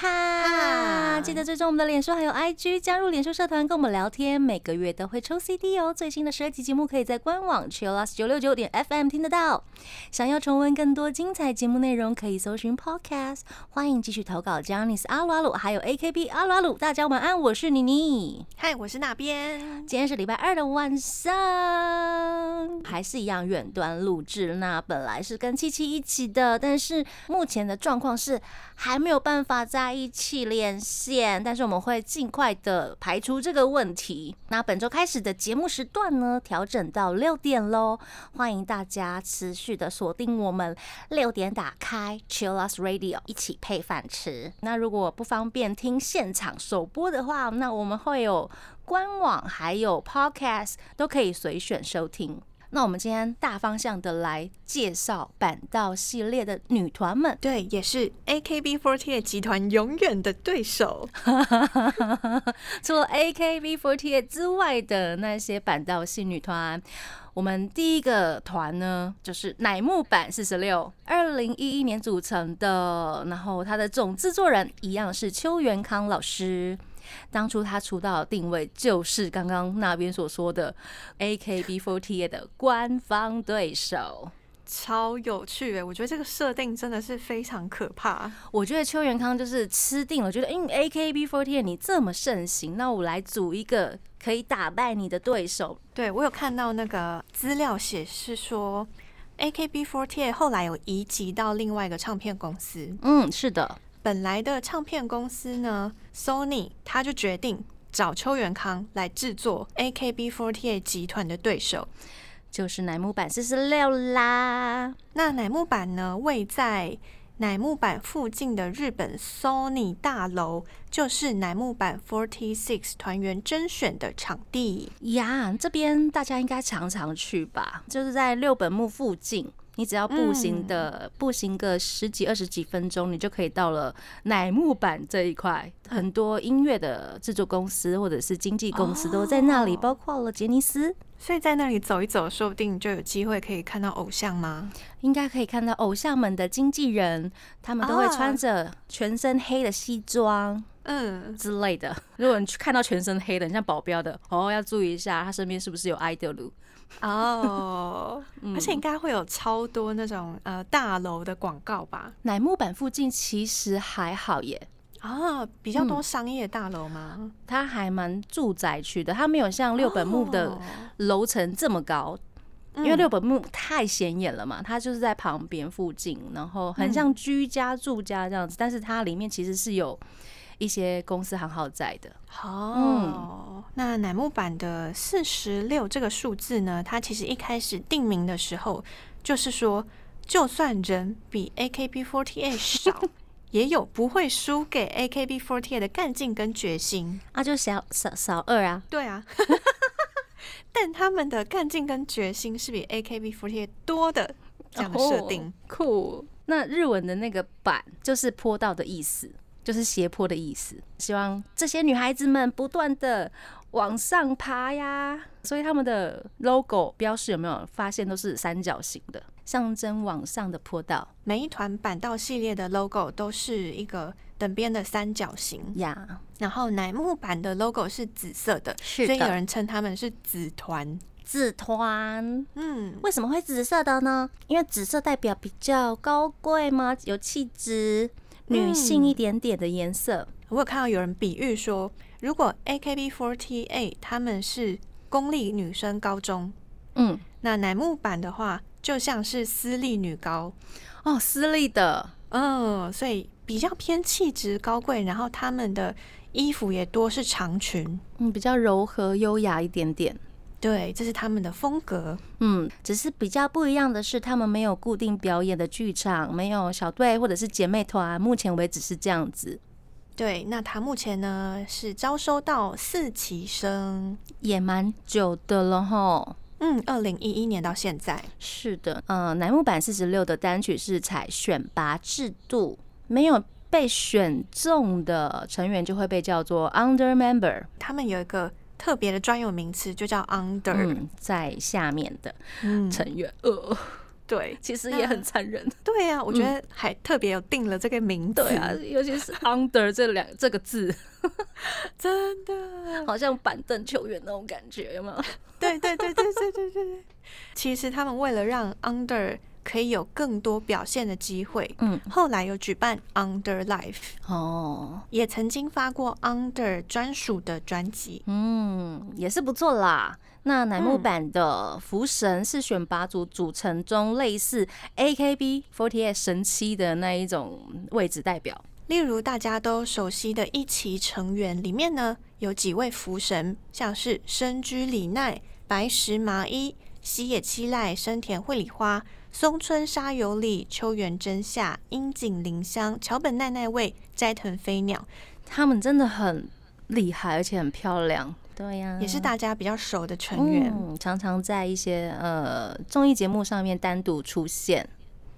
哈，记得追踪我们的脸书还有 IG，加入脸书社团跟我们聊天，每个月都会抽 CD 哦。最新的十二集节目可以在官网 chillus 九六九点 FM 听得到。想要重温更多精彩节目内容，可以搜寻 Podcast。欢迎继续投稿 j a n i c e 阿鲁阿鲁，还有 AKB 阿鲁阿鲁。大家晚安，我是妮妮。嗨，我是那边。今天是礼拜二的晚上，还是一样远端录制。那本来是跟七七一起的，但是目前的状况是还没有办法在一起连线，但是我们会尽快的排除这个问题。那本周开始的节目时段呢，调整到六点喽，欢迎大家持续的锁定我们六点打开 Chillus Radio 一起配饭吃。那如果不方便听现场首播的话，那我们会有官网还有 Podcast 都可以随选收听。那我们今天大方向的来介绍板道系列的女团们，对，也是 AKB48 集团永远的对手。除了 AKB48 之外的那些板道系女团，我们第一个团呢，就是乃木坂四十六，二零一一年组成的，然后它的总制作人一样是邱元康老师。当初他出道的定位就是刚刚那边所说的 AKB48 的官方对手，超有趣诶！我觉得这个设定真的是非常可怕。我觉得邱元康就是吃定了，觉得因为 AKB48 你这么盛行，那我来组一个可以打败你的对手。对我有看到那个资料显示说，AKB48 后来有移籍到另外一个唱片公司。嗯，是的。本来的唱片公司呢，Sony，他就决定找邱元康来制作 AKB48 集团的对手，就是乃木坂四十六啦。那乃木坂呢，位在乃木坂附近的日本 Sony 大楼，就是乃木坂 Forty Six 团员甄选的场地呀。这边大家应该常常去吧，就是在六本木附近。你只要步行的步行个十几二十几分钟，你就可以到了乃木坂这一块。很多音乐的制作公司或者是经纪公司都在那里，包括了杰尼斯。所以在那里走一走，说不定就有机会可以看到偶像吗？应该可以看到偶像们的经纪人，他们都会穿着全身黑的西装，嗯之类的。如果你去看到全身黑的，你像保镖的，哦，要注意一下，他身边是不是有 idol。哦，而且应该会有超多那种呃大楼的广告吧？乃木坂附近其实还好耶，啊，比较多商业大楼吗？它还蛮住宅区的，它没有像六本木的楼层这么高，因为六本木太显眼了嘛，它就是在旁边附近，然后很像居家住家这样子，但是它里面其实是有。一些公司行号在的哦，那乃木坂的四十六这个数字呢？它其实一开始定名的时候，就是说，就算人比 AKB48 少，也有不会输给 AKB48 的干劲跟决心 啊，就小少少二啊，对啊，但他们的干劲跟决心是比 AKB48 多的这样的设定，酷。那日文的那个板就是坡道的意思。就是斜坡的意思，希望这些女孩子们不断的往上爬呀。所以他们的 logo 标识有没有发现都是三角形的，象征往上的坡道。每一团板道系列的 logo 都是一个等边的三角形呀。然后乃木坂的 logo 是紫色的，所以有人称他们是紫团。紫团，嗯，为什么会紫色的呢？因为紫色代表比较高贵吗？有气质。女性一点点的颜色，我有看到有人比喻说，如果 AKB48 他们是公立女生高中，嗯，那乃木坂的话就像是私立女高。哦，私立的，嗯，所以比较偏气质高贵，然后他们的衣服也多是长裙，嗯，比较柔和优雅一点点。对，这是他们的风格。嗯，只是比较不一样的是，他们没有固定表演的剧场，没有小队或者是姐妹团。目前为止是这样子。对，那他目前呢是招收到四期生，也蛮久的了哈。嗯，二零一一年到现在。是的，嗯，乃木坂四十六的单曲是采选拔制度，没有被选中的成员就会被叫做 under member，他们有一个特别的专有名词，就叫 under。嗯，在下面的成员，呃，对，其实也很残忍。对呀，我觉得还特别有定了这个名字。对啊，尤其是 under 这两这个字，真的好像板凳球员那种感觉，有没有？对对对对对对对对。其实他们为了让 under 可以有更多表现的机会，嗯，后来有举办 Under Life 哦，也曾经发过 Under 专属的专辑，嗯，也是不错啦。那乃木坂的福神是选拔组组成中类似 AKB48 神七的那一种位置代表，例如大家都熟悉的一期成员里面呢，有几位福神，像是深居里奈、白石麻衣、西野七濑、生田绘里花。松村沙有里、秋元真夏、樱井玲香、桥本奈奈未、斋藤飞鸟，他们真的很厉害，而且很漂亮。对呀，也是大家比较熟的成员，常常在一些呃综艺节目上面单独出现。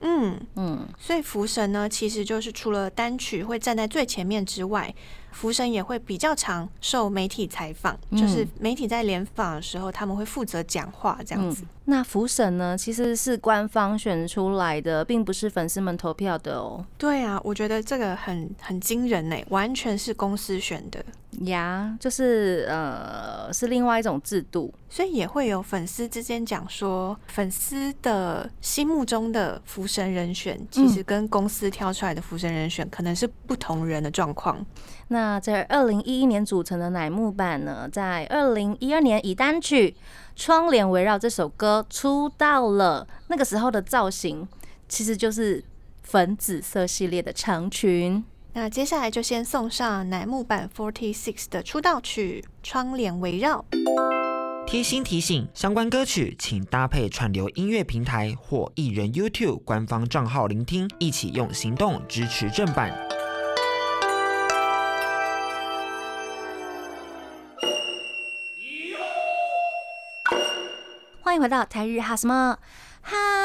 嗯嗯，所以福神呢，其实就是除了单曲会站在最前面之外。福神也会比较常受媒体采访，就是媒体在联访的时候，他们会负责讲话这样子。那福神呢，其实是官方选出来的，并不是粉丝们投票的哦。对啊，我觉得这个很很惊人呢，完全是公司选的呀，就是呃，是另外一种制度，所以也会有粉丝之间讲说，粉丝的心目中的福神人选，其实跟公司挑出来的福神人选可能是不同人的状况。那在二零一一年组成的乃木坂呢，在二零一二年以单曲《窗帘围绕》这首歌出道了。那个时候的造型其实就是粉紫色系列的长裙。那接下来就先送上乃木坂 Forty Six 的出道曲《窗帘围绕》。贴心提醒：相关歌曲请搭配串流音乐平台或艺人 YouTube 官方账号聆听，一起用行动支持正版。欢迎回到台日哈什么哈？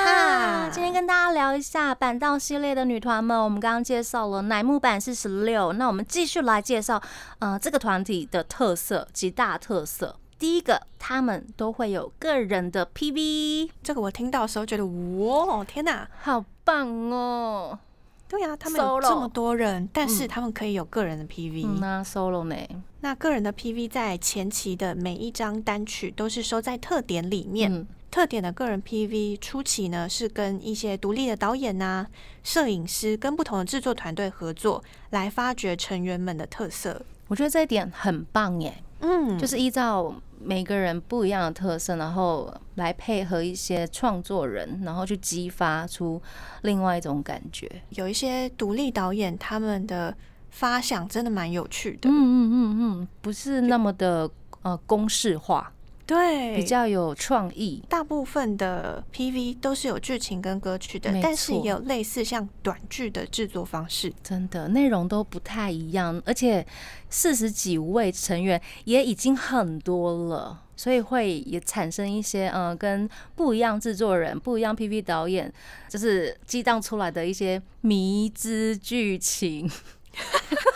今天跟大家聊一下板道系列的女团们。我们刚刚介绍了乃木坂是十六，那我们继续来介绍，呃，这个团体的特色几大特色。第一个，他们都会有个人的 PV。这个我听到的时候觉得，哇，天哪，好棒哦！对呀，他们有这么多人，但是他们可以有个人的 PV。那 solo 呢？那个人的 PV 在前期的每一张单曲都是收在特点里面。特点的个人 PV 初期呢，是跟一些独立的导演呐、摄影师跟不同的制作团队合作，来发掘成员们的特色。我觉得这一点很棒耶。嗯，就是依照。每个人不一样的特色，然后来配合一些创作人，然后去激发出另外一种感觉。有一些独立导演，他们的发想真的蛮有趣的。嗯嗯嗯嗯，不是那么的呃公式化。对，比较有创意。大部分的 PV 都是有剧情跟歌曲的，但是也有类似像短剧的制作方式。真的，内容都不太一样，而且四十几位成员也已经很多了，所以会也产生一些嗯，跟不一样制作人、不一样 PV 导演，就是激荡出来的一些迷之剧情。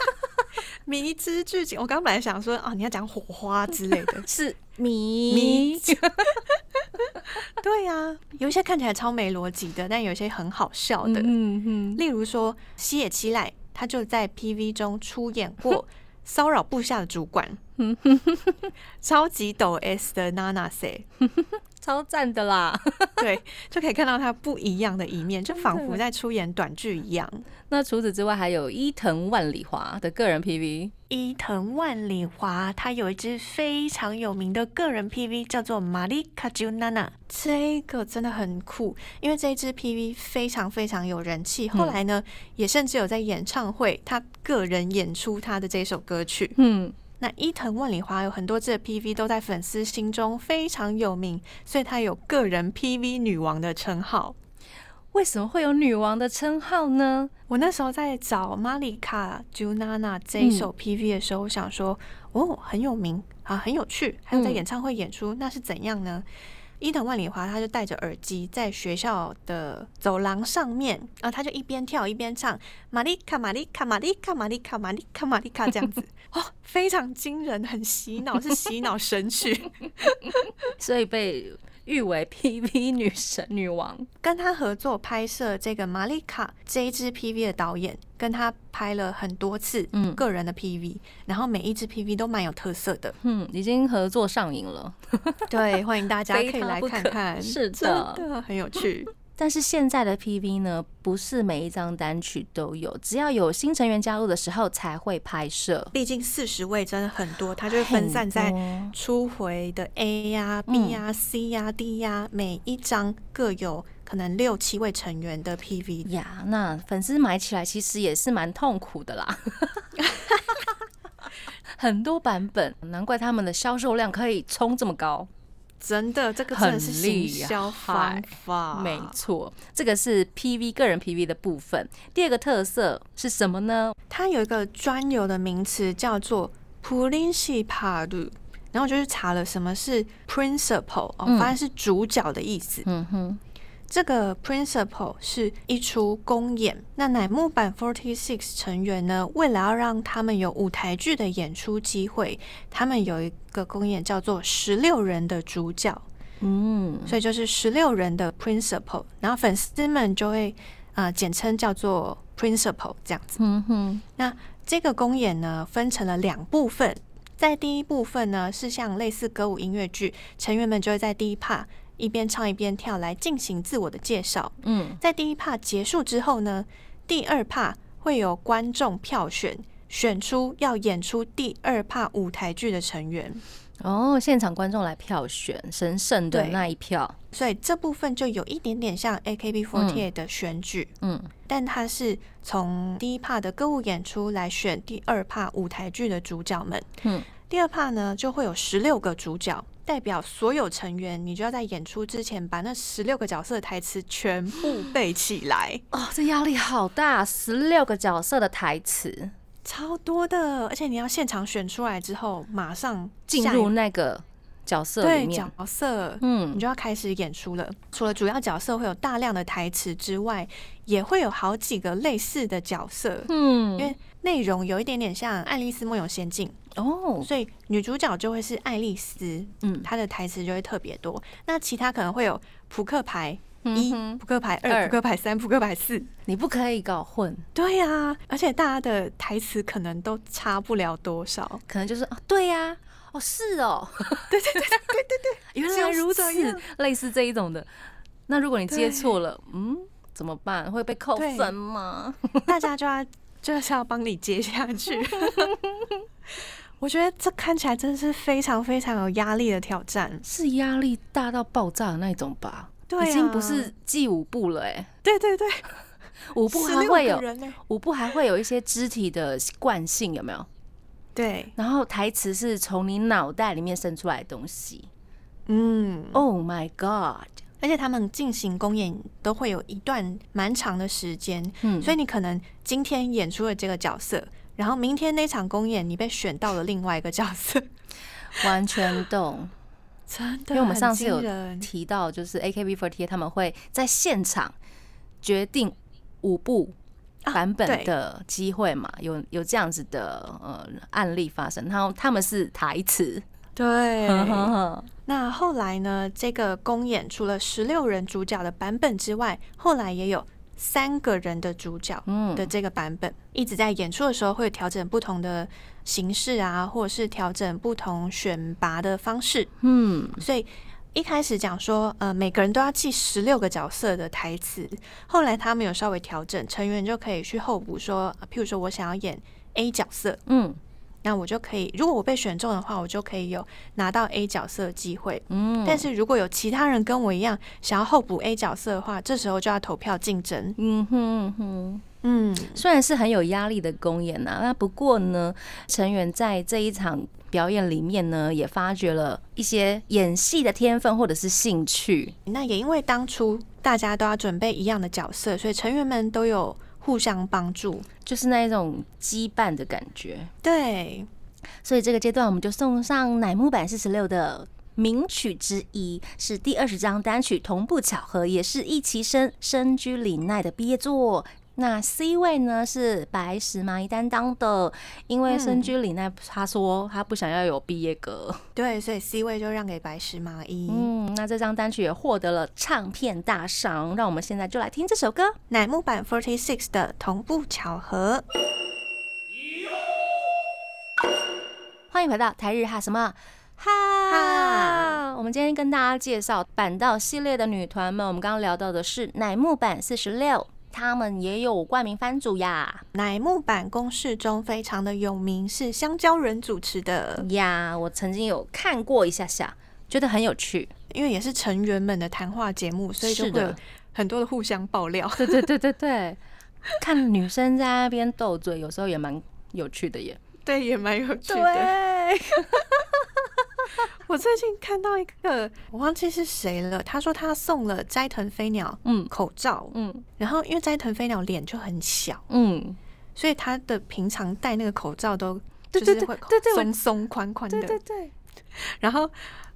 迷之剧情，我刚本来想说啊，你要讲火花之类的，是迷。对呀，有一些看起来超没逻辑的，但有些很好笑的。嗯嗯，例如说西野七濑，他就在 PV 中出演过骚扰部下的主管。超级抖 S 的娜娜 say。超赞的啦！对，就可以看到他不一样的一面，就仿佛在出演短剧一样。那除此之外，还有伊藤万里华的个人 PV。伊藤万里华他有一支非常有名的个人 PV，叫做《玛丽卡朱娜娜》。这个真的很酷，因为这一支 PV 非常非常有人气。后来呢，也甚至有在演唱会，他个人演出他的这首歌曲。嗯。那伊藤万里华有很多支的 PV 都在粉丝心中非常有名，所以她有个人 PV 女王的称号。为什么会有女王的称号呢？我那时候在找《玛丽卡朱娜娜》这一首 PV 的时候，我想说，哦，很有名啊，很有趣，还有在演唱会演出，那是怎样呢？伊藤万里华他就戴着耳机在学校的走廊上面，然后他就一边跳一边唱玛丽卡玛丽卡玛丽卡玛丽卡玛丽卡玛丽卡 这样子，哦，非常惊人，很洗脑，是洗脑神曲。所以被誉为 PV 女神女王。跟她合作拍摄这个玛丽卡这一支 PV 的导演，跟她拍了很多次嗯个人的 PV，、然后每一支 PV 都蛮有特色的。嗯，已经合作上瘾了。对，欢迎大家 可以来看看，是真的的很有趣。但是现在的 PV 呢，不是每一张单曲都有，只要有新成员加入的时候才会拍摄，毕竟四十位真的很多，它就会分散在初回的 A 呀、B 呀、C 呀、D 呀，每一张各有可能六七位成员的 PV。呀。那粉丝买起来其实也是蛮痛苦的啦。很多版本，难怪他们的销售量可以冲这么高。真的，这个真的是很厉行销方害法，没错，这个是 PV 个人 PV 的部分。第二个特色是什么呢？它有一个专有的名词叫做 principal，然后我就去查了什么是 principal，哦，嗯发现是主角的意思。嗯哼，这个 principle 是一出公演。那乃木坂 Forty Six 成员呢，为了要让他们有舞台剧的演出机会，他们有一个公演叫做十六人的主角，嗯，所以就是十六人的 principle，然后粉丝们就会呃简称叫做 principle 这样子。嗯哼，那这个公演呢分成了两部分，在第一部分呢是像类似歌舞音乐剧，成员们就会在第一 part 一边唱一边跳来进行自我的介绍。嗯，在第一 part 结束之后呢，第二 part 会有观众票选，选出要演出第二 part 舞台剧的成员，哦，现场观众来票选神圣的那一票。所以这部分就有一点点像 AKB48 的选举，嗯但它是从第一 part 的歌舞演出来选第二 part 舞台剧的主角们。嗯，第二 part 呢就会有十六个主角，代表所有成员，你就要在演出之前把那十六个角色的台词全部 背起来，哦，这压力好大，十六个角色的台词。超多的，而且你要现场选出来之后，马上进入那个角色里对面。角色，嗯你就要开始演出了。除了主要角色会有大量的台词之外，也会有好几个类似的角色，嗯因为内容有一点点像《爱丽丝梦游仙境》，哦，所以女主角就会是爱丽丝，嗯她的台词就会特别多。那其他可能会有扑克牌一、嗯扑克牌二、扑克牌三、扑克牌四。你不可以搞混，对呀、而且大家的台词可能都差不了多少。可能就是哦，对呀、哦是哦，对对对对对对，原来如此类似这一种的。那如果你接错了，嗯，怎么办？会被扣分吗？大家就要 就是要帮你接下去。我觉得这看起来真的是非常非常有压力的挑战。是压力大到爆炸的那种吧？对、啊，已经不是记舞步了、哎，对对对，舞步还16会有个人呢。舞步还会有一些肢体的惯性，有没有？对，然后台词是从你脑袋里面生出来的东西。嗯，Oh my god！而且他们进行公演都会有一段蛮长的时间，嗯，所以你可能今天演出了这个角色，然后明天那场公演你被选到了另外一个角色，完全懂。真的，因为我们上次有提到，就是 AKB48 他们会在现场决定舞步啊版本的机会嘛，有有这样子的呃案例发生，然后他们是台词，对。那后来呢？这个公演除了十六人主角的版本之外，后来也有三个人的主角嗯的这个版本，一直在演出的时候会调整不同的形式啊，或者是调整不同选拔的方式。嗯所以一开始讲说，呃，每个人都要记十六个角色的台词，后来他们有稍微调整，成员就可以去候补说，呃譬如说我想要演 A 角色，嗯。那我就可以，如果我被选中的话，我就可以有拿到 A 角色的机会。嗯，但是如果有其他人跟我一样想要候补 A 角色的话，这时候就要投票竞争。嗯哼嗯哼，嗯，虽然是很有压力的公演呐、那不过呢，成员在这一场表演里面呢，也发掘了一些演戏的天分或者是兴趣。那也因为当初大家都要准备一样的角色，所以成员们都有互相帮助。就是那一种羁绊的感觉，对，所以这个阶段我们就送上乃木坂四十六的名曲之一，是第二十张单曲，同步巧合，也是一期生深居里奈的毕业作。那 C 位呢是白石麻衣担当的，因为深居里奈他说他不想要有毕业歌，对，所以 C 位就让给白石麻衣。嗯，那这张单曲也获得了唱片大赏，让我们现在就来听这首歌，乃木坂 Forty Six 的同步巧合。欢迎回到台日哈什么哈？我们今天跟大家介绍板道系列的女团们，我们刚刚聊到的是乃木坂四十六。他们也有冠名番主呀，乃木坂公式中非常的有名，是香蕉人主持的呀。我曾经有看过一下下，觉得很有趣，因为也是成员们的谈话节目，所以就会很多的互相爆料。对对对对对，看女生在那边斗嘴，有时候也蛮有趣的耶。对，也蛮有趣的。我最近看到一个，我忘记是谁了。他说他送了斋藤飞鸟嗯口罩嗯，然后因为斋藤飞鸟脸就很小嗯，所以他的平常戴那个口罩都就是会松松宽宽的。对对对。然后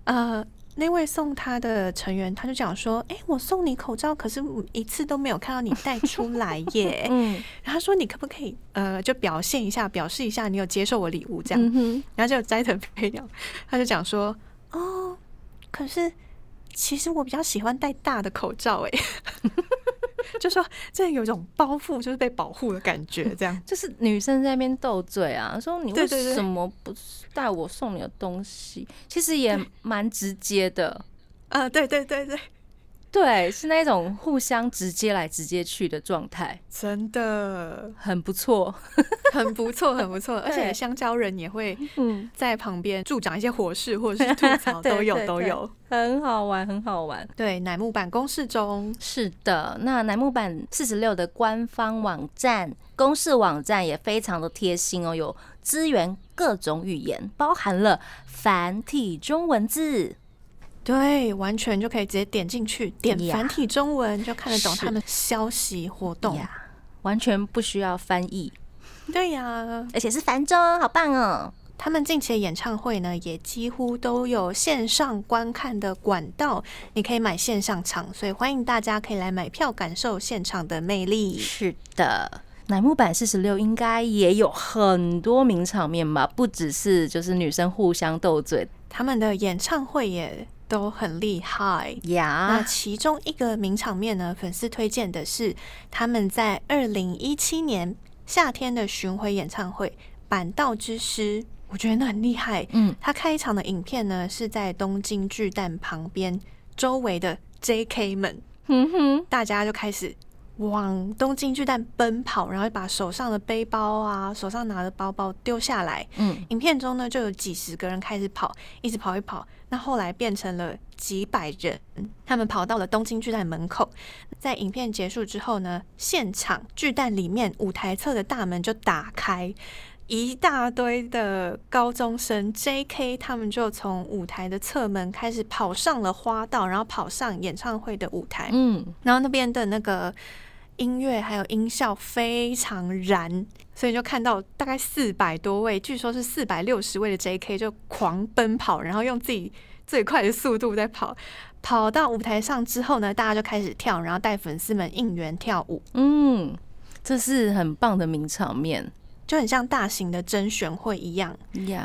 呃，那位送他的成员他就讲说：“哎，我送你口罩，可是一次都没有看到你戴出来耶。”嗯，然后他说：“你可不可以呃，就表现一下，表示一下你有接受我礼物这样？”然后就斋藤飞鸟他就讲说。哦，可是其实我比较喜欢戴大的口罩，哎，就说这有一种包袱，就是被保护的感觉，这样。就是女生在那边斗嘴啊，说你为什么不带我送你的东西？其实也蛮直接的，啊，对对对对。对，是那种互相直接来直接去的状态，真的很不错，很不错，很不错。而且香蕉人也会在旁边助长一些火势，或者是吐槽，都有都有，很好玩，很好玩。对，乃木坂公式中是的，那乃木坂四十六的官方网站公式网站也非常的贴心哦，有支援各种语言，包含了繁体中文字。对，完全就可以直接点进去，点繁体中文就看得懂他们消息活动，完全不需要翻译。对呀，而且是繁中，好棒哦！他们近期的演唱会呢，也几乎都有线上观看的管道，你可以买线上场，所以欢迎大家可以来买票，感受现场的魅力。是的，乃木坂四十六应该也有很多名场面吧？不只是就是女生互相斗嘴，他们的演唱会也。都很厉害呀！那其中一个名场面呢，粉丝推荐的是他们在二零一七年夏天的巡回演唱会《板道之诗》，我觉得那很厉害。嗯，他开场的影片呢是在东京巨蛋旁边，周围的 J.K. 们，嗯哼，大家就开始。往东京巨蛋奔跑，然后把手上的背包啊、手上拿的包包丢下来。嗯，影片中呢就有几十个人开始跑，一直跑一跑。那后来变成了几百人，他们跑到了东京巨蛋门口。在影片结束之后呢，现场巨蛋里面舞台侧的大门就打开。一大堆的高中生 J.K. 他们就从舞台的侧门开始跑上了花道，然后跑上演唱会的舞台。嗯，然后那边的那个音乐还有音效非常燃，所以就看到大概四百多位，据说是四百六十位的 J.K. 就狂奔跑，然后用自己最快的速度在跑。跑到舞台上之后呢，大家就开始跳，然后带粉丝们应援跳舞。嗯，这是很棒的名场面。就很像大型的甄选会一样，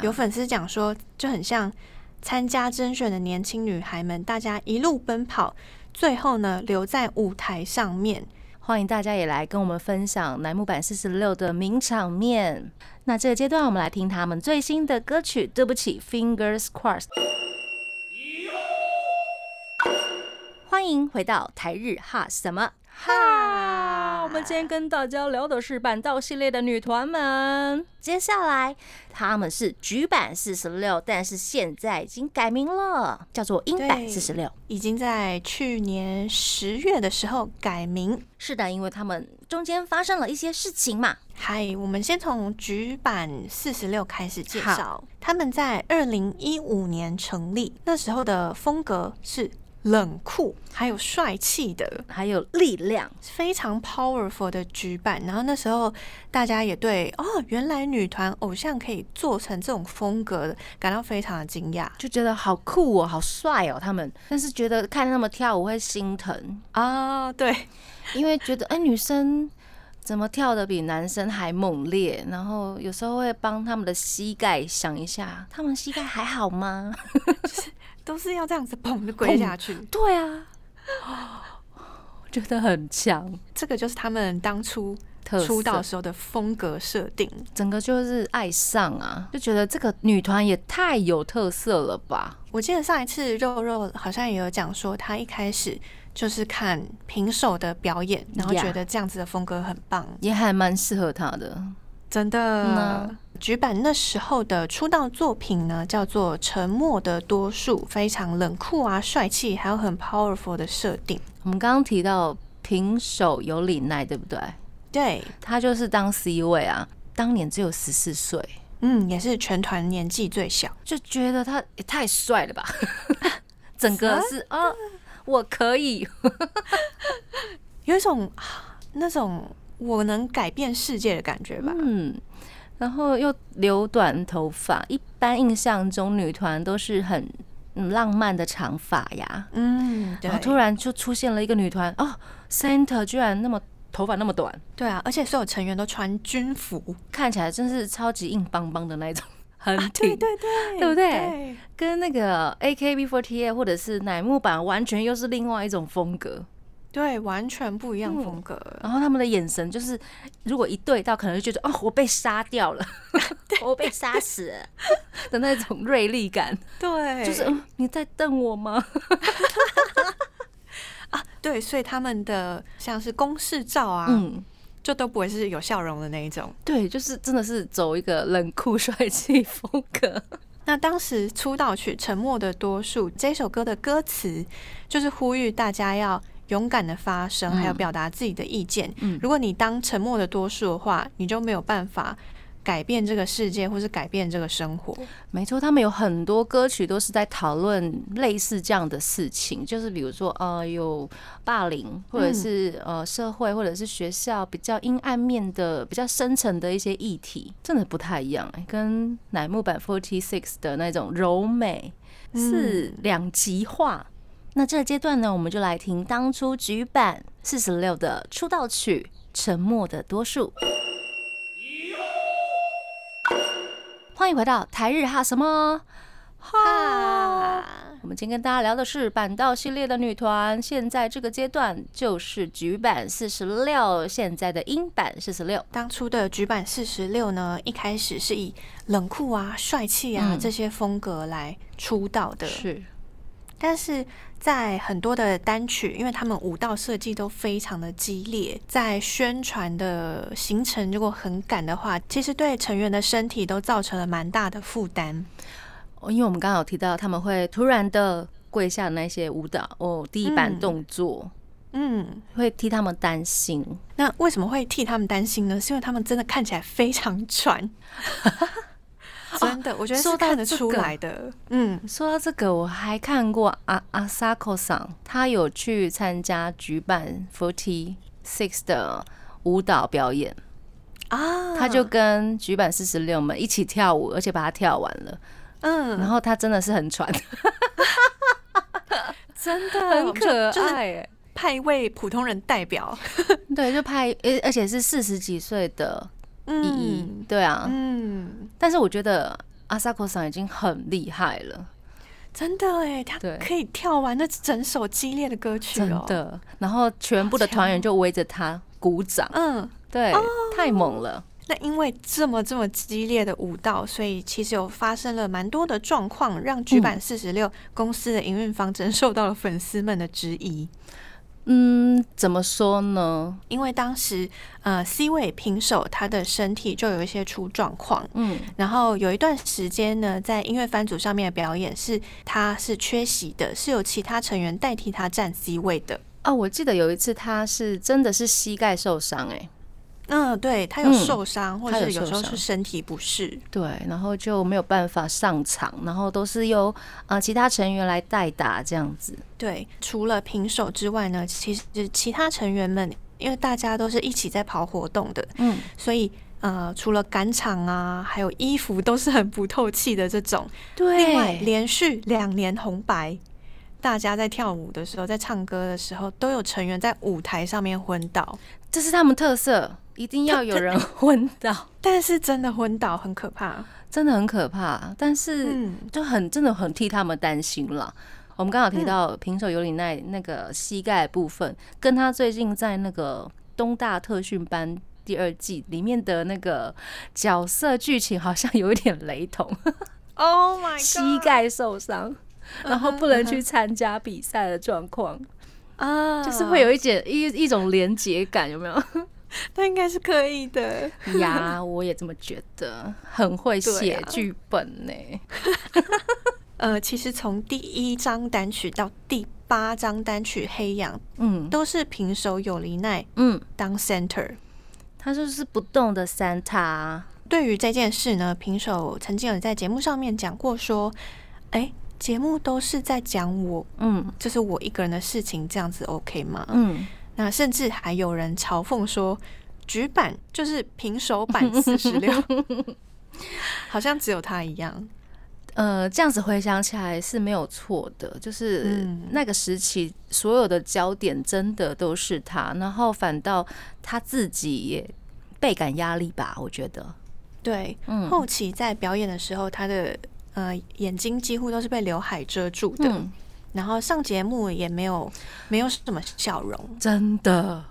有粉丝讲说，就很像参加甄选的年轻女孩们，大家一路奔跑，最后呢留在舞台上面。欢迎大家也来跟我们分享楠木版四十六的名场面。那这个阶段，我们来听他们最新的歌曲。对不起，Fingers Crossed。欢迎回到台日哈什么哈。我们今天跟大家聊的是板道系列的女团们。接下来，他们是局版四十六，但是现在已经改名了，叫做英版四十六，已经在去年十月的时候改名。是的，因为他们中间发生了一些事情嘛。嗨，我们先从局版四十六开始介绍。他们在二零一五年成立，那时候的风格是。冷酷还有帅气的，还有力量，非常 powerful 的举办。然后那时候大家也对哦，原来女团偶像可以做成这种风格，感到非常的惊讶，就觉得好酷哦，好帅哦，他们。但是觉得看他们跳舞会心疼啊，对，因为觉得哎，女生怎么跳的比男生还猛烈？然后有时候会帮他们的膝盖想一下，他们膝盖还好吗？都是要这样子捧着 跪下去。对啊，觉得很强。这个就是他们当初出道时候的风格设定，整个就是爱上啊，就觉得这个女团也太有特色了吧。我记得上一次肉肉好像也有讲说，她一开始就是看平手的表演，然后觉得这样子的风格很棒，也还蛮适合他的。真的，菊版那时候的出道作品呢，叫做《沉默的多数》，非常冷酷啊，帅气，还有很 powerful 的设定。我们刚刚提到平手有李奈，对不对？对，他就是当 C 位啊，当年只有十四岁，嗯，也是全团年纪最小，就觉得他也太帅了吧，整个是啊，我可以，有一种那种。我能改变世界的感觉吧。嗯，然后又留短头发，一般印象中女团都是很浪漫的长发呀。嗯，然后突然就出现了一个女团哦，Center 居然那么头发那么短。对啊，而且所有成员都穿军服，看起来真是超级硬邦邦的那种，很挺，对对对，对不对？跟那个 AKB48 或者是乃木坂完全又是另外一种风格。对，完全不一样风格。然后他们的眼神就是，如果一对到，可能就觉得哦，我被杀掉了，我被杀死的那种锐利感。对，就是嗯你在瞪我吗？啊，对，所以他们的像是公式照啊，嗯，就都不会是有笑容的那一种。对，就是真的是走一个冷酷帅气风格。那当时出道曲《沉默的多数》这首歌的歌词，就是呼吁大家要。勇敢的发声，还有表达自己的意见。嗯，如果你当沉默的多数的话，你就没有办法改变这个世界，或是改变这个生活。没错，他们有很多歌曲都是在讨论类似这样的事情，就是比如说呃，有霸凌，或者是呃社会或者是学校比较阴暗面的、比较深层的一些议题，真的不太一样。跟乃木坂 Forty Six 的那种柔美是两极化。那这个阶段呢，我们就来听当初局版四十六的出道曲《沉默的多数》。欢迎回到台日哈什么哈？我们今天跟大家聊的是板道系列的女团，现在这个阶段就是局版四十六，现在的英版四十六。当初的局版四十六呢，一开始是以冷酷啊、帅气啊这些风格来出道的，是。但是在很多的单曲，因为他们舞蹈设计都非常的激烈，在宣传的行程如果很赶的话，其实对成员的身体都造成了蛮大的负担。哦，因为我们刚刚有提到他们会突然的跪下那些舞蹈哦，地板动作，嗯，会替他们担心。那为什么会替他们担心呢？是因为他们真的看起来非常喘。真的，我觉得是看得出来的。嗯，说到这个，我还看过阿阿萨克桑，他有去参加举办 Forty Six 的舞蹈表演啊，他就跟举办四十六们一起跳舞，而且把它跳完了。嗯，然后他真的是很喘，真的很可爱。派一位普通人代表，对，就派，而而且是四十几岁的。意义。对啊，嗯，但是我觉得阿萨克桑已经很厉害了，真的哎，他可以跳完那整首激烈的歌曲哦，真的，然后全部的团员就围着他鼓掌，嗯，对，太猛了。那因为这么这么激烈的舞蹈，所以其实有发生了蛮多的状况，让剧版四十六公司的营运方针受到了粉丝们的质疑。嗯，怎么说呢？因为当时呃，C 位平手，他的身体就有一些出状况。嗯，然后有一段时间呢，在音乐番组上面的表演是他是缺席的，是由其他成员代替他站 C 位的。哦，我记得有一次他是真的是膝盖受伤，哎，嗯，对他有嗯受伤，或者是有时候是身体不适。对，然后就没有办法上场，然后都是由呃其他成员来代打这样子。对，除了平手之外呢，其实其他成员们，因为大家都是一起在跑活动的，嗯，所以呃，除了赶场啊，还有衣服都是很不透气的这种。对另外，对，连续两年红白，大家在跳舞的时候，在唱歌的时候，都有成员在舞台上面昏倒。这是他们特色，一定要有人昏倒，但是真的昏倒很可怕。真的很可怕。但是嗯，就很真的很替他们担心了。我们刚好提到平手有里奈那个膝盖部分，跟他最近在那个东大特训班第二季里面的那个角色剧情好像有一点雷同，Oh my god，膝盖受伤，然后不能去参加比赛的状况，啊，就是会有一点一一种连结感，有没有？那应该是可以的。呀，我也这么觉得，很会写啊剧本呢、呃，其实从第一张单曲到第八张单曲《黑羊》，嗯都是平手有梨奈嗯，当 center。他就是不动的 center 对于这件事呢，平手曾经有在节目上面讲过，说：“哎，节目都是在讲我，嗯就是我一个人的事情，这样子 OK 吗？”嗯。那甚至还有人嘲讽说，举板就是平手板 四十六，好像只有他一样。呃，这样子回想起来是没有错的，就是嗯。那个时期所有的焦点真的都是他，然后反倒他自己也倍感压力吧，我觉得，对，嗯后期在表演的时候，他的呃眼睛几乎都是被刘海遮住的，嗯，然后上节目也没有没有什么笑容。真的，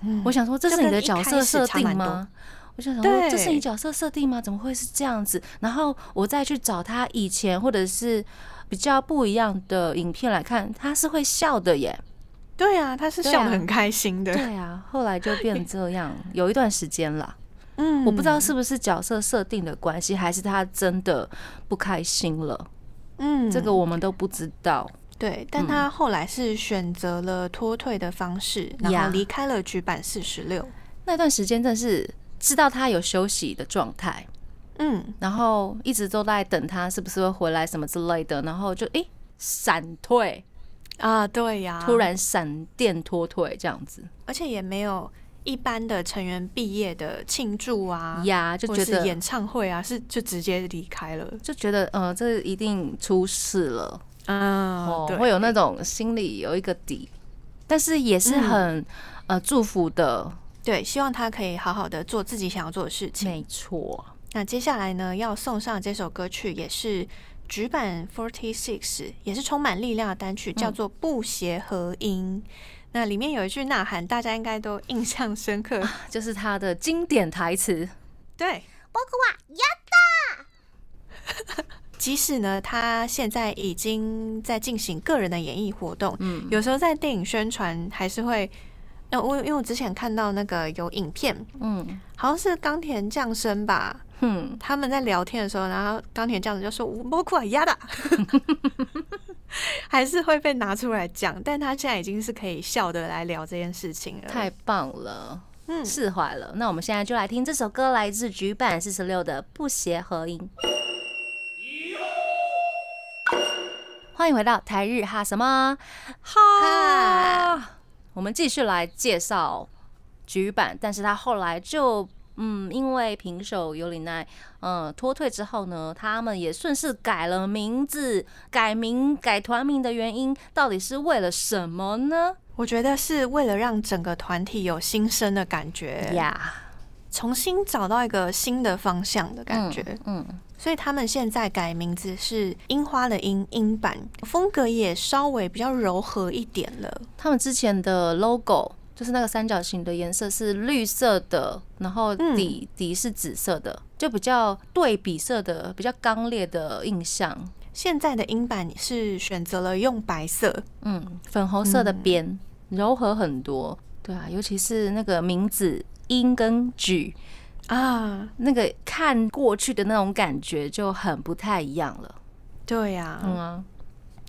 嗯我想说这是你的角色设定吗？我就想说这是你角色设定吗？怎么会是这样子？然后我再去找他以前或者是比较不一样的影片来看，他是会笑的耶。对啊，他是笑得很开心的。对啊，后来就变这样，有一段时间了。嗯我不知道是不是角色设定的关系，还是他真的不开心了，嗯。这个我们都不知道。对，但他后来是选择了脱退的方式，然后离开了局版四十六。那段时间真的是知道他有休息的状态，嗯，然后一直都在等他是不是会回来什么之类的，然后就诶闪退，啊，对呀，突，然闪电脱退这样子。而且也没有一般的成员毕业的庆祝啊，呀，就觉得演唱会啊，是就直接离开了。就觉得呃这一定出事了。啊哦，会有那种心里有一个底，但是也是很、呃祝福的，对，希望他可以好好的做自己想要做的事情。没错。那接下来呢，要送上这首歌曲，也是局版 Forty Six，也是充满力量的单曲，叫做《不协和音》。那里面有一句呐喊，大家应该都印象深刻。就是他的经典台词，对，即使呢，他现在已经在进行个人的演艺活动，嗯，有时候在电影宣传还是会，呃，我因为我之前看到那个有影片，嗯。好像是冈田降生吧，哼，他们在聊天的时候，然后冈田将生就说“我包括压的”，还是会被拿出来讲，但他现在已经是可以笑的来聊这件事情了。太棒了，嗯。释怀了。那我们现在就来听这首歌，来自局版四十六的《不协和音》。欢迎回到台日哈什么？哈，我们继续来介绍局版，但是他后来就嗯，因为平手尤里奈嗯脱退之后呢，他们也顺势改了名字，改名改团名的原因到底是为了什么呢？我觉得是为了让整个团体有新生的感觉呀，重新找到一个新的方向的感觉。嗯，所以他们现在改名字是樱花的樱樱版，风格也稍微比较柔和一点了。他们之前的 logo 就是那个三角形的颜色是绿色的，然后嗯底、底是紫色的，就比较对比色的、比较刚烈的印象。现在的英版是选择了用白色，嗯，粉红色的边、柔和很多。对啊，尤其是那个名字音跟举，啊，那个看过去的那种感觉就很不太一样了。对呀、嗯啊，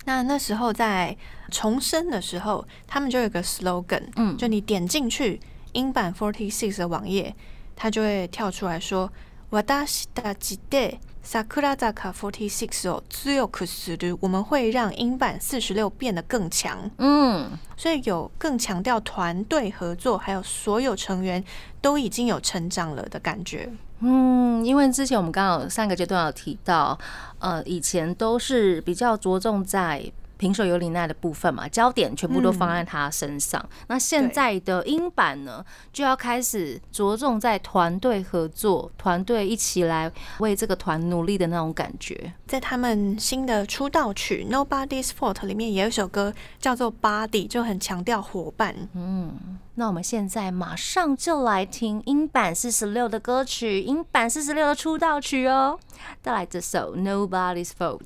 那那时候在重生的时候，他们就有一个 slogan，嗯。就你点进去英版 Forty Six 的网页，它就会跳出来说：“我达西达吉代 Sakurazaka Forty Six 哦，只有可是的，我们会让英版四十六变得更强。”嗯，所以有更强调团队合作，还有所有成员都已经有成长了的感觉。嗯，因为之前我们刚好上个阶段有提到，呃，以前都是比较着重在。平手尤里奈的部分嘛，焦点全部都放在他身上。那现在的英版呢，就要开始着重在团队合作、团队一起来为这个团努力的那种感觉。在他们新的出道曲《Nobody's Fault》里面，也有一首歌叫做《Body》，就很强调伙伴。嗯，那我们现在马上就来听英版四十六的歌曲，英版四十六的出道曲哦，带来这首《Nobody's Fault》。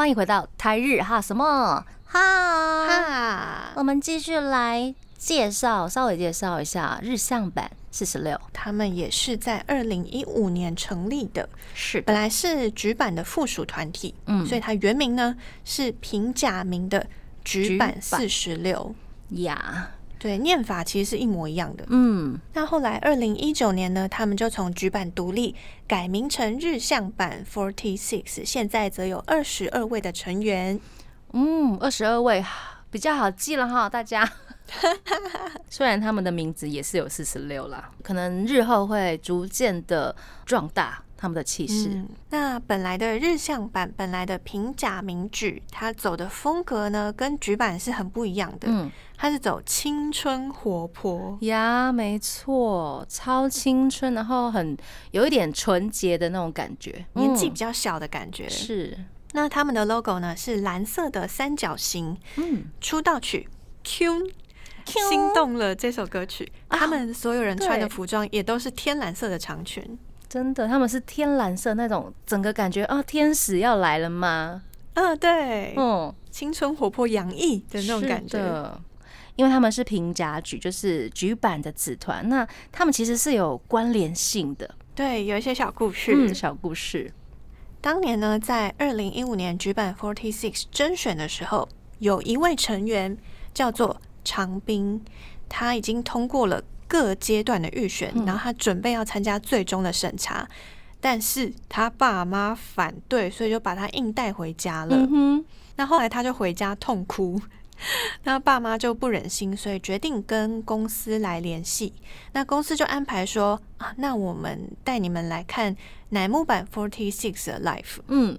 欢迎回到台日哈什么？哈。哈，我们继续来介绍，稍微介绍一下日向版四十六。他们也是在二零一五年成立的，是本来是局版的附属团体，嗯，所以它原名呢是平假名的局版。四十六。呀。对，念法其实是一模一样的。嗯，那后来二零一九年呢，他们就从局版独立改名成日向版 Forty Six，现在则有二十二位的成员。嗯，二十二位比较好记了哈，大家。虽然他们的名字也是有四十六啦，可能日后会逐渐的壮大。他们的气势。那本来的日向版，本来的平假名剧，它走的风格呢，跟局版是很不一样的。嗯，它是走青春活泼呀，没错，超青春，然后很有一点纯洁的那种感觉，年纪比较小的感觉。是。那他们的 logo 呢是蓝色的三角形。嗯，出道曲《Q》心动了这首歌曲，他们所有人穿的服装也都是天蓝色的长裙。真的，他们是天蓝色那种，整个感觉啊，天使要来了吗？嗯，对，嗯，青春活泼洋溢的那种感觉。因为他们是平甲举，就是举版的子团，那他们其实是有关联性的。对，有一些小故事，小故事。当年呢，在二零一五年举版 Forty Six 甄选的时候，有一位成员叫做长兵，他已经通过了。各阶段的预选，然后他准备要参加最终的审查，但是他爸妈反对，所以就把他硬带回家了。那后来他就回家痛哭，那爸妈就不忍心，所以决定跟公司来联系。那公司就安排说啊，那我们带你们来看乃木坂 Forty Six 的 Life。嗯，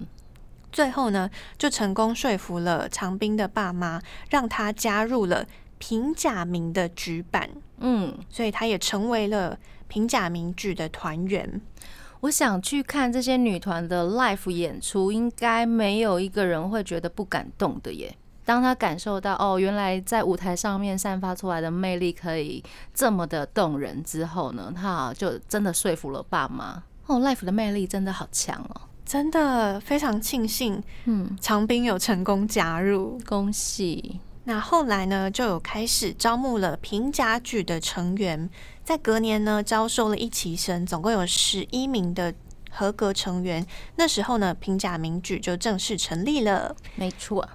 最后呢，就成功说服了长兵的爸妈，让他加入了。平假名的局版，嗯，所以她也成为了平假名剧的团员。我想去看这些女团的 live 演出，应该没有一个人会觉得不感动的耶。当他感受到哦，原来在舞台上面散发出来的魅力可以这么的动人之后呢，他就真的说服了爸妈。哦，life 的魅力真的好强哦，真的非常庆幸，嗯，长兵有成功加入，恭喜。那后来呢，就有开始招募了平甲举的成员，在隔年呢，招收了一期生，总共有十一名的合格成员。那时候呢，平甲名举就正式成立了。没错，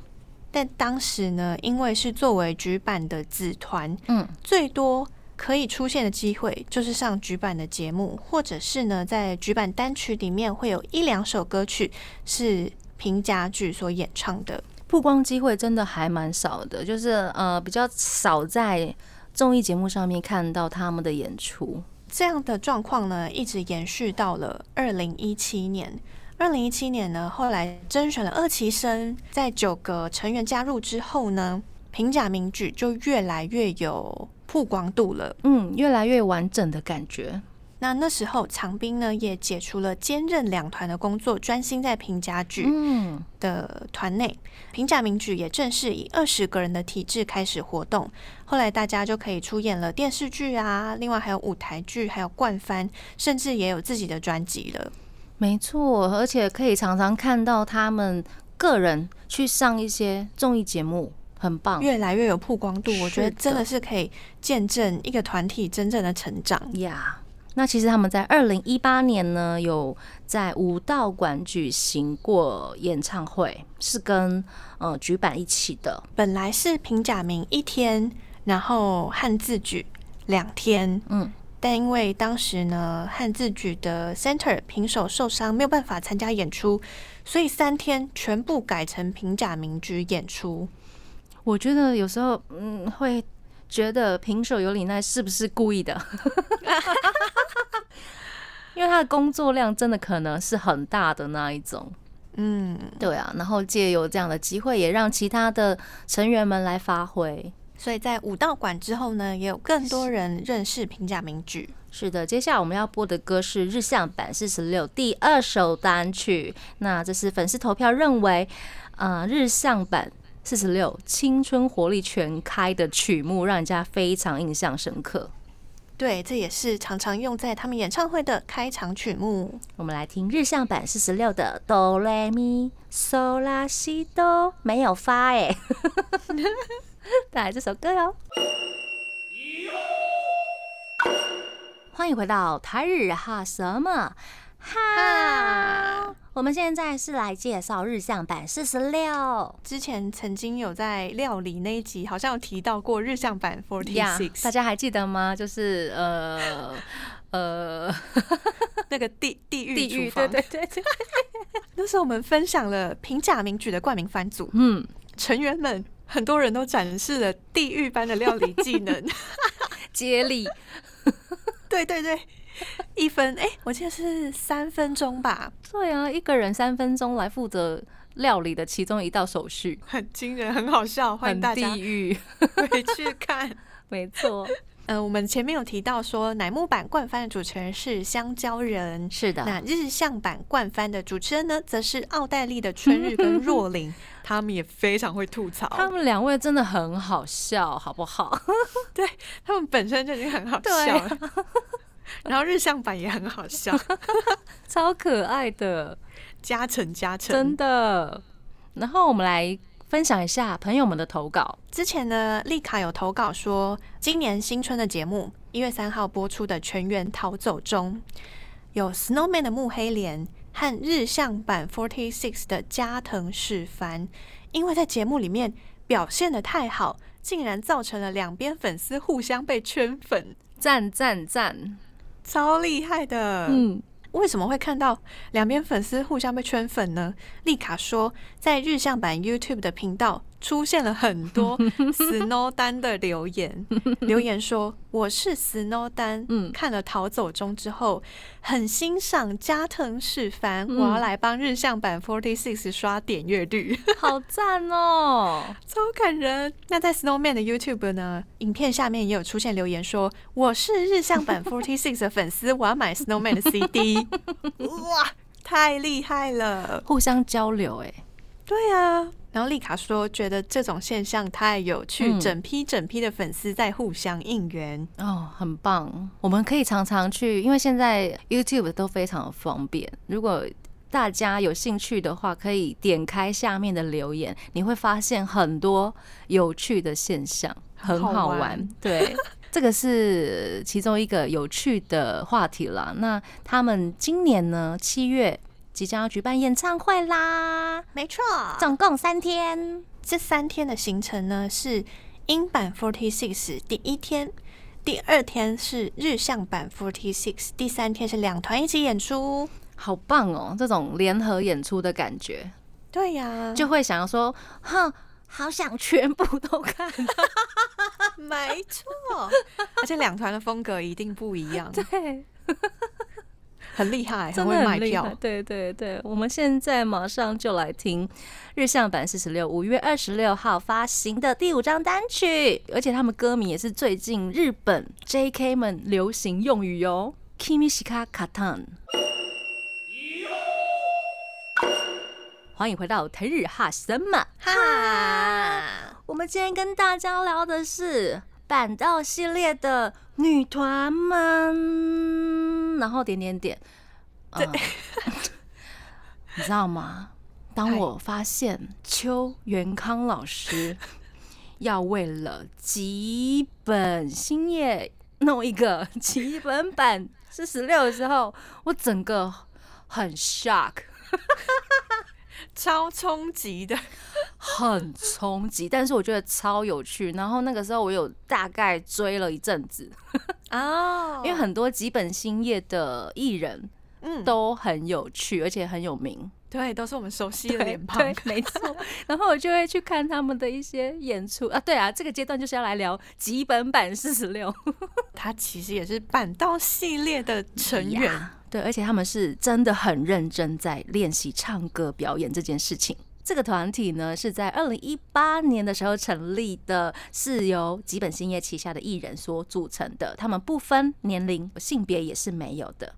但当时呢，因为是作为举版的子团，嗯，最多可以出现的机会就是上举版的节目，或者是呢，在举版单曲里面会有一两首歌曲是平甲举所演唱的。曝光机会真的还蛮少的，就是呃比较少在综艺节目上面看到他们的演出。这样的状况呢，一直延续到了二零一七年。二零一七年呢，后来甄选了二期生，在九个成员加入之后呢，平假名举就越来越有曝光度了，嗯，越来越完整的感觉。那那时候，长滨呢也解除了兼任两团的工作，专心在平家剧的团内。平假名剧也正式以二十个人的体制开始活动。后来大家就可以出演了电视剧啊，另外还有舞台剧，还有冠番，甚至也有自己的专辑了。没错，而且可以常常看到他们个人去上一些综艺节目，很棒，越来越有曝光度。我觉得真的是可以见证一个团体真正的成长呀。那其实他们在二零一八年呢，有在武道馆举行过演唱会，是跟呃举版一起的。本来是平假名一天，然后汉字举两天，嗯，但因为当时呢汉字举的 center 平手受伤，没有办法参加演出，所以三天全部改成平假名举演出。我觉得有时候，嗯，会觉得平手有李奈是不是故意的？因为他的工作量真的可能是很大的那一种。嗯，对啊，然后借由这样的机会，也让其他的成员们来发挥。所以在武道馆之后呢，也有更多人认识平假名举。是的，接下来我们要播的歌是日向版四十六第二首单曲。那这是粉丝投票认为，呃，日向版四十六青春活力全开的曲目，让人家非常印象深刻。对，这也是常常用在他们演唱会的开场曲目。我们来听日向版四十六的哆来咪嗦啦西哆，没有发哎，带来这首歌哟。欢迎回到台日哈什么哈？我们现在是来介绍日向版四十六。之前曾经有在料理那一集，好像有提到过日向版 Forty Six，大家还记得吗？就是呃呃，那个地地狱地狱，对对对对，那时候我们分享了平假名举的冠名番组，嗯，成员们很多人都展示了地狱般的料理技能。接力，对对对，一分哎、我记得是三分钟吧，对啊，一个人三分钟来负责料理的其中一道手续，很惊人，很好笑，欢迎大家地狱，回去看。没错，呃，我们前面有提到说，乃木坂冠番的主持人是香蕉人，是的，那日向版冠番的主持人呢，则是奥黛丽的春日跟若琳，他们也非常会吐槽，他们两位真的很好笑，好不好？对他们本身就已经很好笑了，然后日向版也很好笑，超可爱的，加成加成。真的。然后我们来分享一下朋友们的投稿。之前呢，丽卡有投稿说，今年新春的节目一月三号播出的《全员逃走中》，有 Snowman 的木黑莲和日向版 Forty Six 的加藤史凡，因为在节目里面表现的太好，竟然造成了两边粉丝互相被圈粉，赞赞赞！超厉害的。嗯，为什么会看到两边粉丝互相被圈粉呢？丽卡说，在日向版 YouTube 的频道出现了很多 Snow 丹的留言，留言说我是 Snow 丹，嗯看了《逃走中》之后，很欣赏加藤史帆，嗯我要来帮日向版 Forty Six 刷点阅率，好赞哦！超感人。那在 Snowman 的 YouTube 呢，影片下面也有出现留言说，我是日向版 Forty Six 的粉丝，我要买 Snowman 的 CD，哇，太厉害了！互相交流、哎，对啊，然后丽卡说，觉得这种现象太有趣，嗯整批整批的粉丝在互相应援。哦，很棒！我们可以常常去，因为现在 YouTube 都非常的方便。如果大家有兴趣的话，可以点开下面的留言，你会发现很多有趣的现象，很好玩好玩。对，这个是其中一个有趣的话题啦。那他们今年呢，七月即将要举办演唱会啦，没错，总共三天。这三天的行程呢是英版 Forty Six 第一天，第二天是日向版 Forty Six，第三天是两团一起演出。好棒哦！这种联合演出的感觉，对呀、就会想要说，哼，好想全部都看。没错，而且两团的风格一定不一样，对，很厉害，真很会卖的很厉害票。对对对，我们现在马上就来听日向版四十六五月二十六号发行的第五张单曲，而且他们歌名也是最近日本 J.K. 们流行用语哟。Kimishika Katan。欢迎回到台日哈什么哈，我们今天跟大家聊的是板道系列的女团们，然后点点点，对、你知道吗？当我发现邱元康老师 要为了几本兴业弄一个 几本版四十六的时候，我整个很 shock，超冲击的。很冲击，但是我觉得超有趣。然后那个时候我有大概追了一阵子，哦 因为很多吉本兴业的艺人嗯都很有趣，而且很有名。对，都是我们熟悉的对脸庞对。，没错。然后我就会去看他们的一些演出啊。对啊，这个阶段就是要来聊几本版四十六 他其实也是板道系列的成员。呀对，而且他们是真的很认真在练习唱歌表演这件事情。这个团体呢是在二零一八年的时候成立的，是由吉本兴业旗下的艺人所组成的。他们不分年龄、性别也是没有的，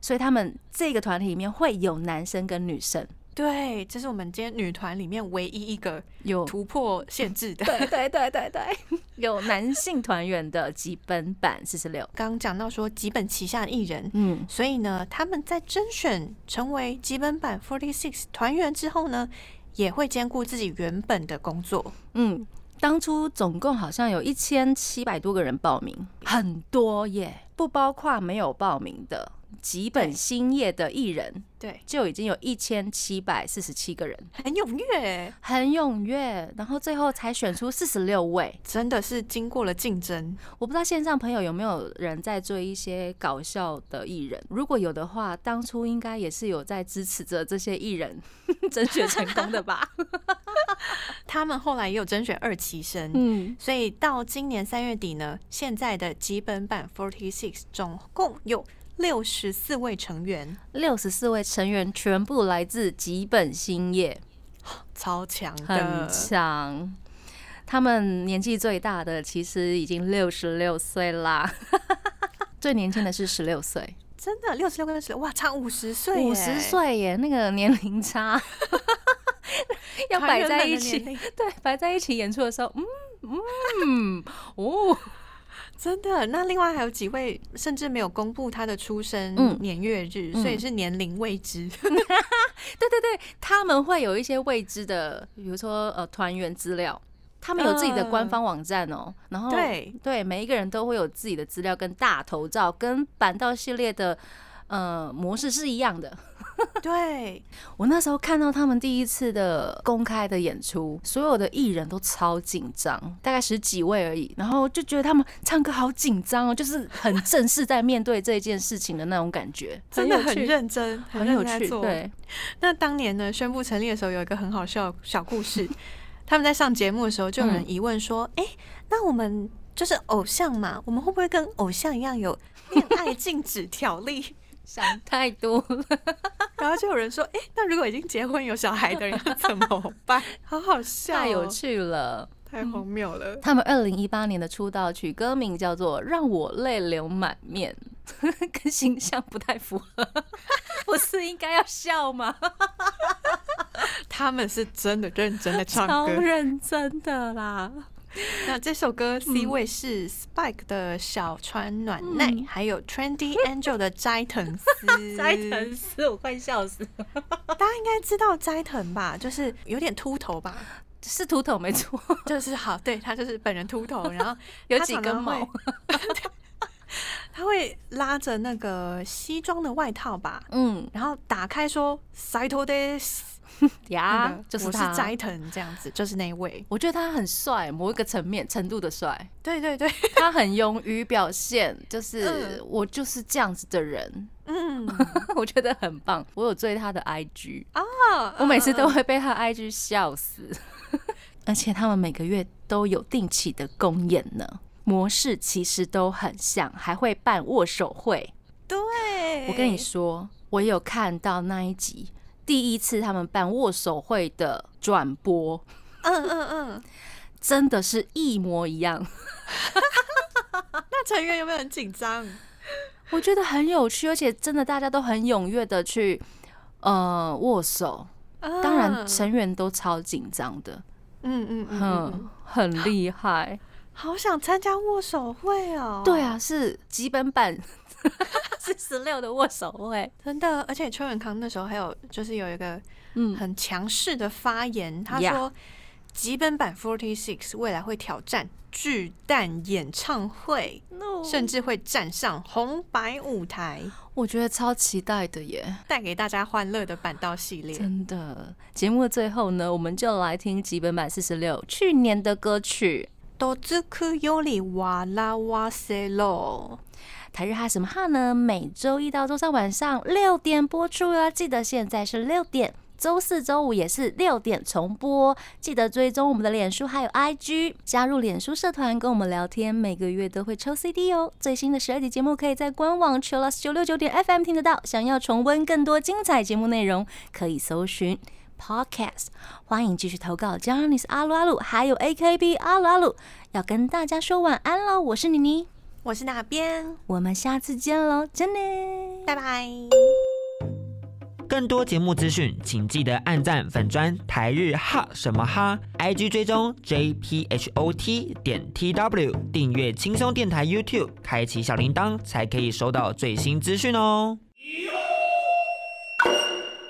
所以他们这个团体里面会有男生跟女生，对，这是我们今天女团里面唯一一个有突破限制的。对对对对对，有男性团员的基本版四十六。刚刚讲到说吉本旗下的艺人，嗯，所以呢，他们在甄选成为基本版 Forty Six 团员之后呢，也会兼顾自己原本的工作。嗯，当初总共好像有一千七百多个人报名，很多耶，不包括没有报名的。几本对兴业的艺人对，就已经有一千七百四十七个人，很踊跃，很踊跃，然后最后才选出四十六位。真的是经过了竞争。我不知道线上朋友有没有人在追一些搞笑的艺人，如果有的话，当初应该也是有在支持着这些艺人 甄选成功的吧？他们后来也有甄选二期生。嗯，所以到今年三月底呢，现在的基本版 Forty Six 总共有六十四位成员，六十四位成员全部来自吉本兴业。超强很。强。他们年纪最大的其实已经六十六岁啦，最年轻的是十六岁，真的？六十六跟十哇，差五十岁，五十，岁耶，那个年龄差。要摆在一起，对，摆在一起演出的时候，嗯嗯哦，真的。那另外还有几位甚至没有公布他的出生嗯年月日，嗯所以是年龄未知。对对对，他们会有一些未知的，比如说呃团员资料。他们有自己的官方网站哦，然后对对，每一个人都会有自己的资料跟大头照，跟板道系列的呃模式是一样的。对，我那时候看到他们第一次的公开的演出，所有的艺人都超紧张，大概十几位而已，然后就觉得他们唱歌好紧张哦，就是很正式在面对这件事情的那种感觉，真的很，认真，很有趣。对，那当年呢，宣布成立的时候，有一个很好笑的小故事。他们在上节目的时候，就有人疑问说：“哎、那我们就是偶像嘛，我们会不会跟偶像一样有恋爱禁止条例想太多了。”然后就有人说：“哎、那如果已经结婚有小孩的人要怎么办？” 好好笑、太有，趣了！太荒谬了。他们二零一八年的出道曲歌名叫做《让我泪流满面》，跟形象不太符合，不是应该要笑吗？他们是真的认真的唱超歌。认真的啦！那这首歌 C 位是 Spike 的小川暖奈，嗯还有 Trendy Angel 的斋藤司。斋藤司，我快笑死了。大家应该知道斋藤吧？就是有点秃头吧？是秃头没错，就是好，对他就是本人秃头，然后有他几根毛。他会拉着那个西装的外套吧，嗯然后打开说 “Saito des”，那 呀就是他。是斋藤这样子，就是那一位。我觉得他很帅，某一个层面程度的帅，对对对，他很勇于表现，就是嗯。我就是这样子的人，嗯。我觉得很棒。我有追他的 IG，啊，我每次都嗯会被他 IG 笑死，而且他们每个月都有定期的公演呢，模式其实都很像，还会办握手会。对，我跟你说，我有看到那一集，第一次他们办握手会的转播，嗯嗯嗯，真的是一模一样，那成员有没有很紧张？我觉得很有趣，而且真的大家都很踊跃的去呃握手，当然嗯成员都超紧张的，嗯嗯嗯嗯，嗯，很厉害。好想参加握手会哦。对，啊，是基本版 是十六的握手会，真的，而且邱永康那时候还有就是有一个嗯，很强势的发言，他说基本版 Forty Six 未来会挑战巨蛋演唱会，甚至会站上红白舞台，我觉得超期待的耶！带给大家欢乐的板道系列。真的，节目的最后呢，我们就来听基本版四十六去年的歌曲。都只可有你哇啦哇塞喽！台日哈什么哈呢？每周一到周三晚上六点播出哦，记得现在是六点。周四周五也是六点重播，记得追踪我们的脸书还有 IG，加入脸书社团跟我们聊天，每个月都会抽 CD 哦。最新的十二集节目可以在官网 chillus 九六九点 FM 听得到。想要重温更多精彩节目内容，可以搜寻 Podcast。欢迎继续投稿 j a n i c e 阿鲁阿鲁，还有 AKB 阿鲁阿鲁，要跟大家说晚安喽。我是妮妮，我是哪边？我们下次见喽，真的，拜拜。更多节目资讯，请记得按赞粉砖台日哈什么哈，IG 追踪 JPHOT 点 TW，订阅轻松电台 YouTube，开启小铃铛才可以收到最新资讯哦。